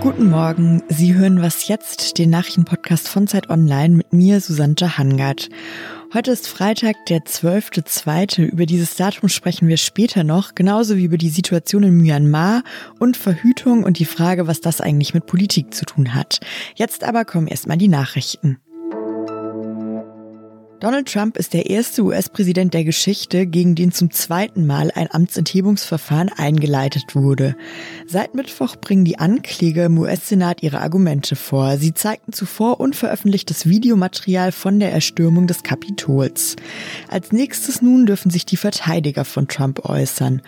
Guten Morgen, Sie hören Was jetzt, den Nachrichtenpodcast von Zeit Online mit mir, Susanne Hangard. Heute ist Freitag, der 12.2. Über dieses Datum sprechen wir später noch, genauso wie über die Situation in Myanmar und Verhütung und die Frage, was das eigentlich mit Politik zu tun hat. Jetzt aber kommen erstmal die Nachrichten. Donald Trump ist der erste US-Präsident der Geschichte, gegen den zum zweiten Mal ein Amtsenthebungsverfahren eingeleitet wurde. Seit Mittwoch bringen die Ankläger im US-Senat ihre Argumente vor. Sie zeigten zuvor unveröffentlichtes Videomaterial von der Erstürmung des Kapitols. Als nächstes nun dürfen sich die Verteidiger von Trump äußern.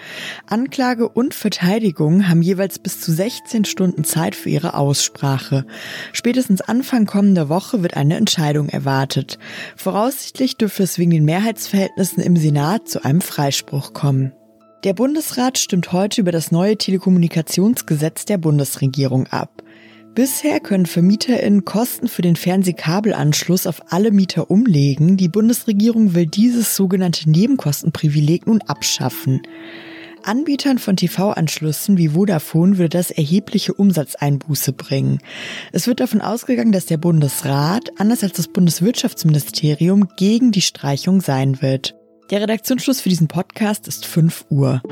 Anklage und Verteidigung haben jeweils bis zu 16 Stunden Zeit für ihre Aussprache. Spätestens Anfang kommender Woche wird eine Entscheidung erwartet. Voraus Voraussichtlich dürfte es wegen den Mehrheitsverhältnissen im Senat zu einem Freispruch kommen. Der Bundesrat stimmt heute über das neue Telekommunikationsgesetz der Bundesregierung ab. Bisher können VermieterInnen Kosten für den Fernsehkabelanschluss auf alle Mieter umlegen. Die Bundesregierung will dieses sogenannte Nebenkostenprivileg nun abschaffen. Anbietern von TV-Anschlüssen wie Vodafone würde das erhebliche Umsatzeinbuße bringen. Es wird davon ausgegangen, dass der Bundesrat, anders als das Bundeswirtschaftsministerium, gegen die Streichung sein wird. Der Redaktionsschluss für diesen Podcast ist 5 Uhr.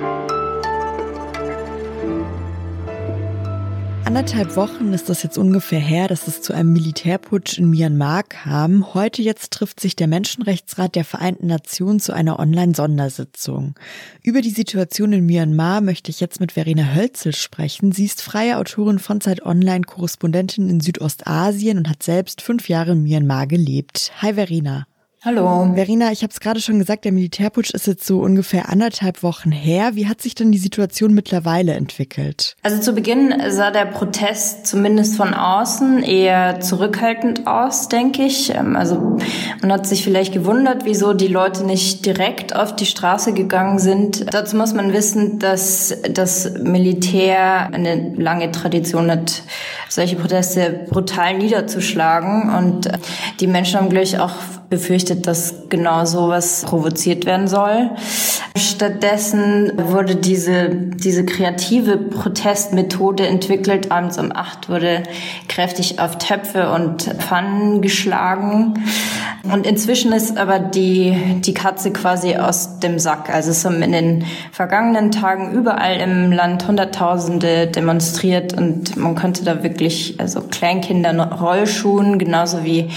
Anderthalb Wochen ist das jetzt ungefähr her, dass es zu einem Militärputsch in Myanmar kam. Heute jetzt trifft sich der Menschenrechtsrat der Vereinten Nationen zu einer Online-Sondersitzung. Über die Situation in Myanmar möchte ich jetzt mit Verena Hölzel sprechen. Sie ist freie Autorin von Zeit Online, Korrespondentin in Südostasien und hat selbst fünf Jahre in Myanmar gelebt. Hi Verena. Hallo. Verena, ich habe es gerade schon gesagt, der Militärputsch ist jetzt so ungefähr anderthalb Wochen her. Wie hat sich denn die Situation mittlerweile entwickelt? Also zu Beginn sah der Protest zumindest von außen eher zurückhaltend aus, denke ich. Ähm, also man hat sich vielleicht gewundert, wieso die Leute nicht direkt auf die Straße gegangen sind. Dazu muss man wissen, dass das Militär eine lange Tradition hat, solche Proteste brutal niederzuschlagen. Und äh, die Menschen haben, glaube ich, auch befürchtet, dass genau sowas provoziert werden soll. Stattdessen wurde diese, diese kreative Protestmethode entwickelt. Abends um acht wurde kräftig auf Töpfe und Pfannen geschlagen. Und inzwischen ist aber die, die Katze quasi aus dem Sack. Also es haben in den vergangenen Tagen überall im Land Hunderttausende demonstriert und man konnte da wirklich, also Kleinkinder Rollschuhen, genauso wie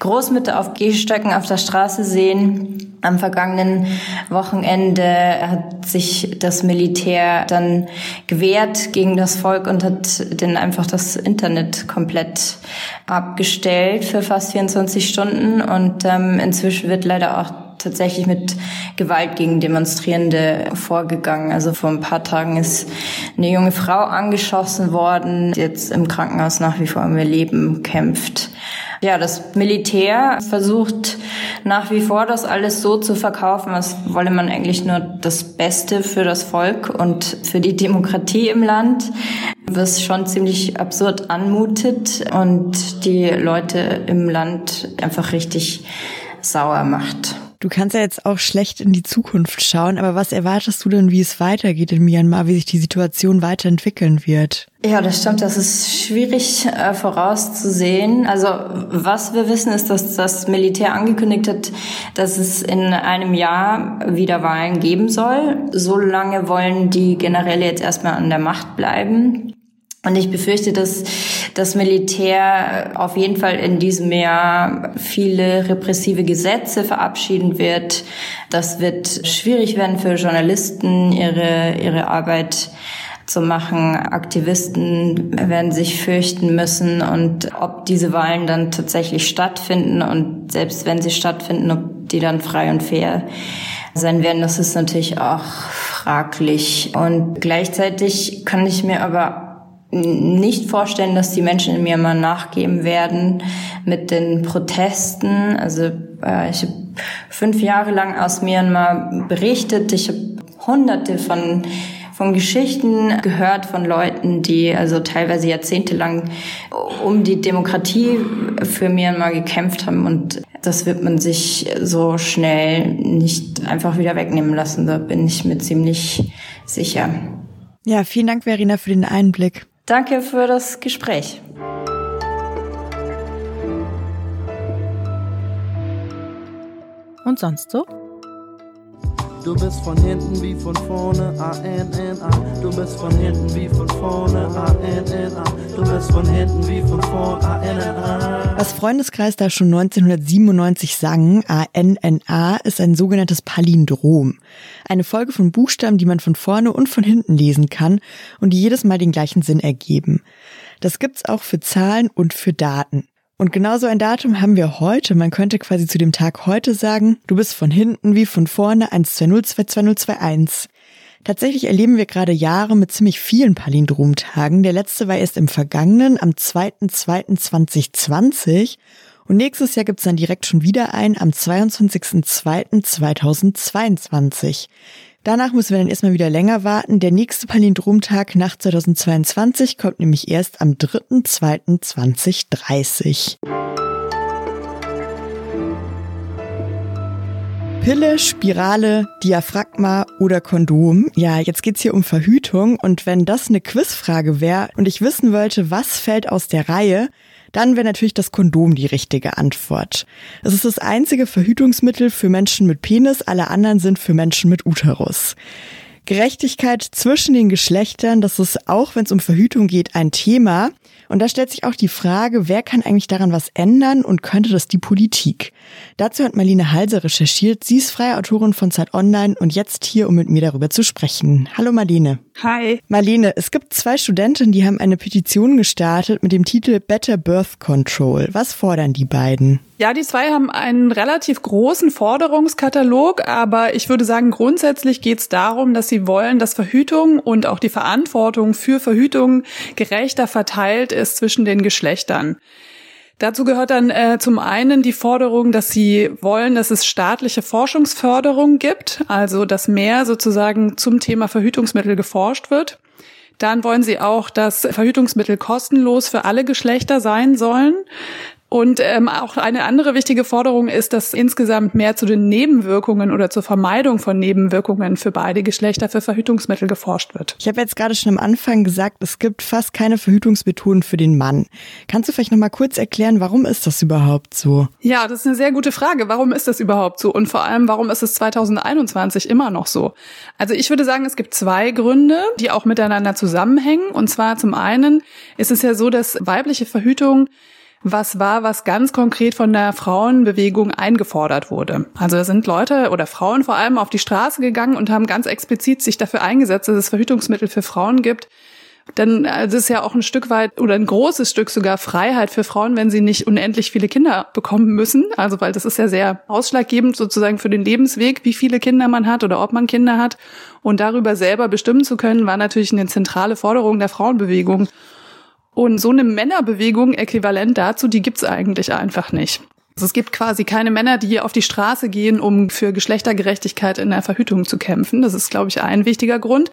Großmütter auf Gehstöcken auf der Straße sehen. Am vergangenen Wochenende hat sich das Militär dann gewehrt gegen das Volk und hat dann einfach das Internet komplett abgestellt für fast 24 Stunden. Und ähm, inzwischen wird leider auch tatsächlich mit Gewalt gegen Demonstrierende vorgegangen. Also vor ein paar Tagen ist eine junge Frau angeschossen worden, die jetzt im Krankenhaus nach wie vor um ihr Leben kämpft. Ja, das Militär versucht nach wie vor das alles so zu verkaufen, als wolle man eigentlich nur das Beste für das Volk und für die Demokratie im Land, was schon ziemlich absurd anmutet und die Leute im Land einfach richtig sauer macht. Du kannst ja jetzt auch schlecht in die Zukunft schauen, aber was erwartest du denn, wie es weitergeht in Myanmar, wie sich die Situation weiterentwickeln wird? Ja, das stimmt. Das ist schwierig äh, vorauszusehen. Also was wir wissen, ist, dass das Militär angekündigt hat, dass es in einem Jahr wieder Wahlen geben soll. So lange wollen die Generäle jetzt erstmal an der Macht bleiben. Und ich befürchte, dass das Militär auf jeden Fall in diesem Jahr viele repressive Gesetze verabschieden wird. Das wird schwierig werden für Journalisten, ihre, ihre Arbeit zu machen. Aktivisten werden sich fürchten müssen und ob diese Wahlen dann tatsächlich stattfinden und selbst wenn sie stattfinden, ob die dann frei und fair sein werden, das ist natürlich auch fraglich. Und gleichzeitig kann ich mir aber nicht vorstellen, dass die Menschen in Myanmar nachgeben werden mit den Protesten. Also äh, ich habe fünf Jahre lang aus Myanmar berichtet. Ich habe hunderte von von Geschichten gehört von Leuten, die also teilweise jahrzehntelang um die Demokratie für Myanmar gekämpft haben und das wird man sich so schnell nicht einfach wieder wegnehmen lassen. Da bin ich mir ziemlich sicher. Ja, vielen Dank, Verena, für den Einblick. Danke für das Gespräch. Und sonst so? Du bist von hinten wie von vorne, A-N-N-A. Du bist von hinten wie von vorne, A-N-N-A. Du bist von hinten wie von vorne, A-N-N-A. Was Freundeskreis da schon 1997 sang, A-N-N-A, ist ein sogenanntes Palindrom. Eine Folge von Buchstaben, die man von vorne und von hinten lesen kann und die jedes Mal den gleichen Sinn ergeben. Das gibt's auch für Zahlen und für Daten. Und genauso ein Datum haben wir heute. Man könnte quasi zu dem Tag heute sagen, du bist von hinten wie von vorne 120 Tatsächlich erleben wir gerade Jahre mit ziemlich vielen Palindromtagen. Der letzte war erst im vergangenen, am 2.2.2020. Und nächstes Jahr gibt's dann direkt schon wieder ein am 22.02.2022. Danach müssen wir dann erstmal wieder länger warten. Der nächste Palindromtag nach 2022 kommt nämlich erst am 3.2.2030. Pille, Spirale, Diaphragma oder Kondom. Ja, jetzt geht's hier um Verhütung und wenn das eine Quizfrage wäre und ich wissen wollte, was fällt aus der Reihe, dann wäre natürlich das Kondom die richtige Antwort. Es ist das einzige Verhütungsmittel für Menschen mit Penis, alle anderen sind für Menschen mit Uterus. Gerechtigkeit zwischen den Geschlechtern, das ist auch, wenn es um Verhütung geht, ein Thema. Und da stellt sich auch die Frage, wer kann eigentlich daran was ändern und könnte das die Politik? Dazu hat Marlene Halser recherchiert. Sie ist freie Autorin von Zeit Online und jetzt hier, um mit mir darüber zu sprechen. Hallo Marlene. Hi. Marlene, es gibt zwei Studentinnen, die haben eine Petition gestartet mit dem Titel Better Birth Control. Was fordern die beiden? Ja, die zwei haben einen relativ großen Forderungskatalog, aber ich würde sagen, grundsätzlich geht es darum, dass sie wollen, dass Verhütung und auch die Verantwortung für Verhütung gerechter verteilt ist zwischen den Geschlechtern. Dazu gehört dann äh, zum einen die Forderung, dass sie wollen, dass es staatliche Forschungsförderung gibt, also dass mehr sozusagen zum Thema Verhütungsmittel geforscht wird. Dann wollen sie auch, dass Verhütungsmittel kostenlos für alle Geschlechter sein sollen. Und ähm, auch eine andere wichtige Forderung ist, dass insgesamt mehr zu den Nebenwirkungen oder zur Vermeidung von Nebenwirkungen für beide Geschlechter für Verhütungsmittel geforscht wird. Ich habe jetzt gerade schon am Anfang gesagt, es gibt fast keine Verhütungsmethoden für den Mann. Kannst du vielleicht noch mal kurz erklären, warum ist das überhaupt so? Ja, das ist eine sehr gute Frage. Warum ist das überhaupt so? Und vor allem, warum ist es 2021 immer noch so? Also ich würde sagen, es gibt zwei Gründe, die auch miteinander zusammenhängen. Und zwar zum einen ist es ja so, dass weibliche Verhütung was war, was ganz konkret von der Frauenbewegung eingefordert wurde. Also da sind Leute oder Frauen vor allem auf die Straße gegangen und haben ganz explizit sich dafür eingesetzt, dass es Verhütungsmittel für Frauen gibt. Denn es ist ja auch ein Stück weit oder ein großes Stück sogar Freiheit für Frauen, wenn sie nicht unendlich viele Kinder bekommen müssen. Also weil das ist ja sehr ausschlaggebend sozusagen für den Lebensweg, wie viele Kinder man hat oder ob man Kinder hat. Und darüber selber bestimmen zu können, war natürlich eine zentrale Forderung der Frauenbewegung. Und so eine Männerbewegung äquivalent dazu, die gibt's eigentlich einfach nicht. Also es gibt quasi keine Männer, die auf die Straße gehen, um für Geschlechtergerechtigkeit in der Verhütung zu kämpfen. Das ist, glaube ich, ein wichtiger Grund.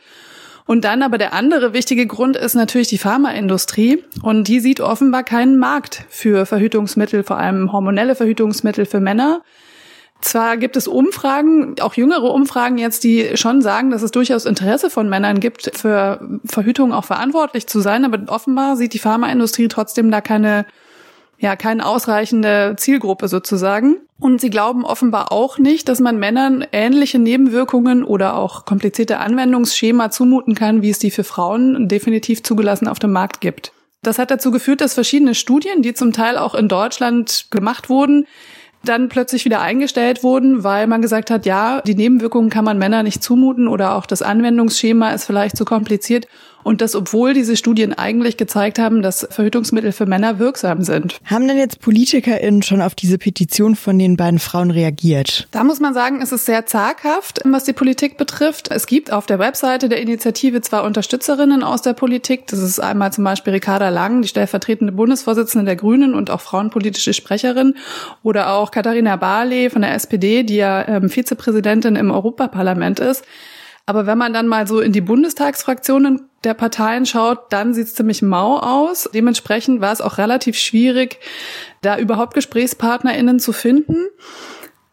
Und dann aber der andere wichtige Grund ist natürlich die Pharmaindustrie. Und die sieht offenbar keinen Markt für Verhütungsmittel, vor allem hormonelle Verhütungsmittel für Männer. Zwar gibt es Umfragen, auch jüngere Umfragen jetzt, die schon sagen, dass es durchaus Interesse von Männern gibt, für Verhütung auch verantwortlich zu sein, aber offenbar sieht die Pharmaindustrie trotzdem da keine, ja, keine ausreichende Zielgruppe sozusagen. Und sie glauben offenbar auch nicht, dass man Männern ähnliche Nebenwirkungen oder auch komplizierte Anwendungsschema zumuten kann, wie es die für Frauen definitiv zugelassen auf dem Markt gibt. Das hat dazu geführt, dass verschiedene Studien, die zum Teil auch in Deutschland gemacht wurden, dann plötzlich wieder eingestellt wurden, weil man gesagt hat, ja, die Nebenwirkungen kann man Männern nicht zumuten oder auch das Anwendungsschema ist vielleicht zu kompliziert. Und das, obwohl diese Studien eigentlich gezeigt haben, dass Verhütungsmittel für Männer wirksam sind. Haben denn jetzt PolitikerInnen schon auf diese Petition von den beiden Frauen reagiert? Da muss man sagen, es ist sehr zaghaft, was die Politik betrifft. Es gibt auf der Webseite der Initiative zwei Unterstützerinnen aus der Politik. Das ist einmal zum Beispiel Ricarda Lang, die stellvertretende Bundesvorsitzende der Grünen und auch frauenpolitische Sprecherin. Oder auch Katharina Barley von der SPD, die ja ähm, Vizepräsidentin im Europaparlament ist. Aber wenn man dann mal so in die Bundestagsfraktionen der Parteien schaut, dann sieht es ziemlich mau aus. Dementsprechend war es auch relativ schwierig, da überhaupt GesprächspartnerInnen zu finden.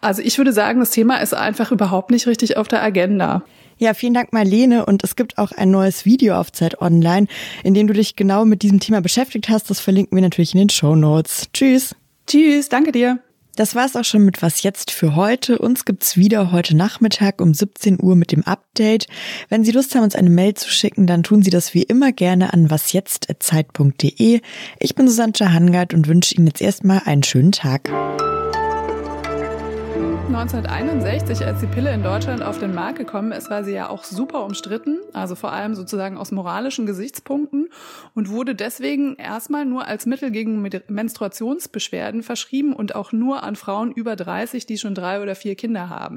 Also ich würde sagen, das Thema ist einfach überhaupt nicht richtig auf der Agenda. Ja, vielen Dank, Marlene. Und es gibt auch ein neues Video auf Zeit Online, in dem du dich genau mit diesem Thema beschäftigt hast. Das verlinken wir natürlich in den Show Notes. Tschüss. Tschüss, danke dir. Das war's auch schon mit Was jetzt für heute. Uns gibt's wieder heute Nachmittag um 17 Uhr mit dem Update. Wenn Sie Lust haben, uns eine Mail zu schicken, dann tun Sie das wie immer gerne an wasjetzt.zeit.de. Ich bin Susanne Hangard und wünsche Ihnen jetzt erstmal einen schönen Tag. 1961, als die Pille in Deutschland auf den Markt gekommen ist, war sie ja auch super umstritten, also vor allem sozusagen aus moralischen Gesichtspunkten und wurde deswegen erstmal nur als Mittel gegen Menstruationsbeschwerden verschrieben und auch nur an Frauen über 30, die schon drei oder vier Kinder haben.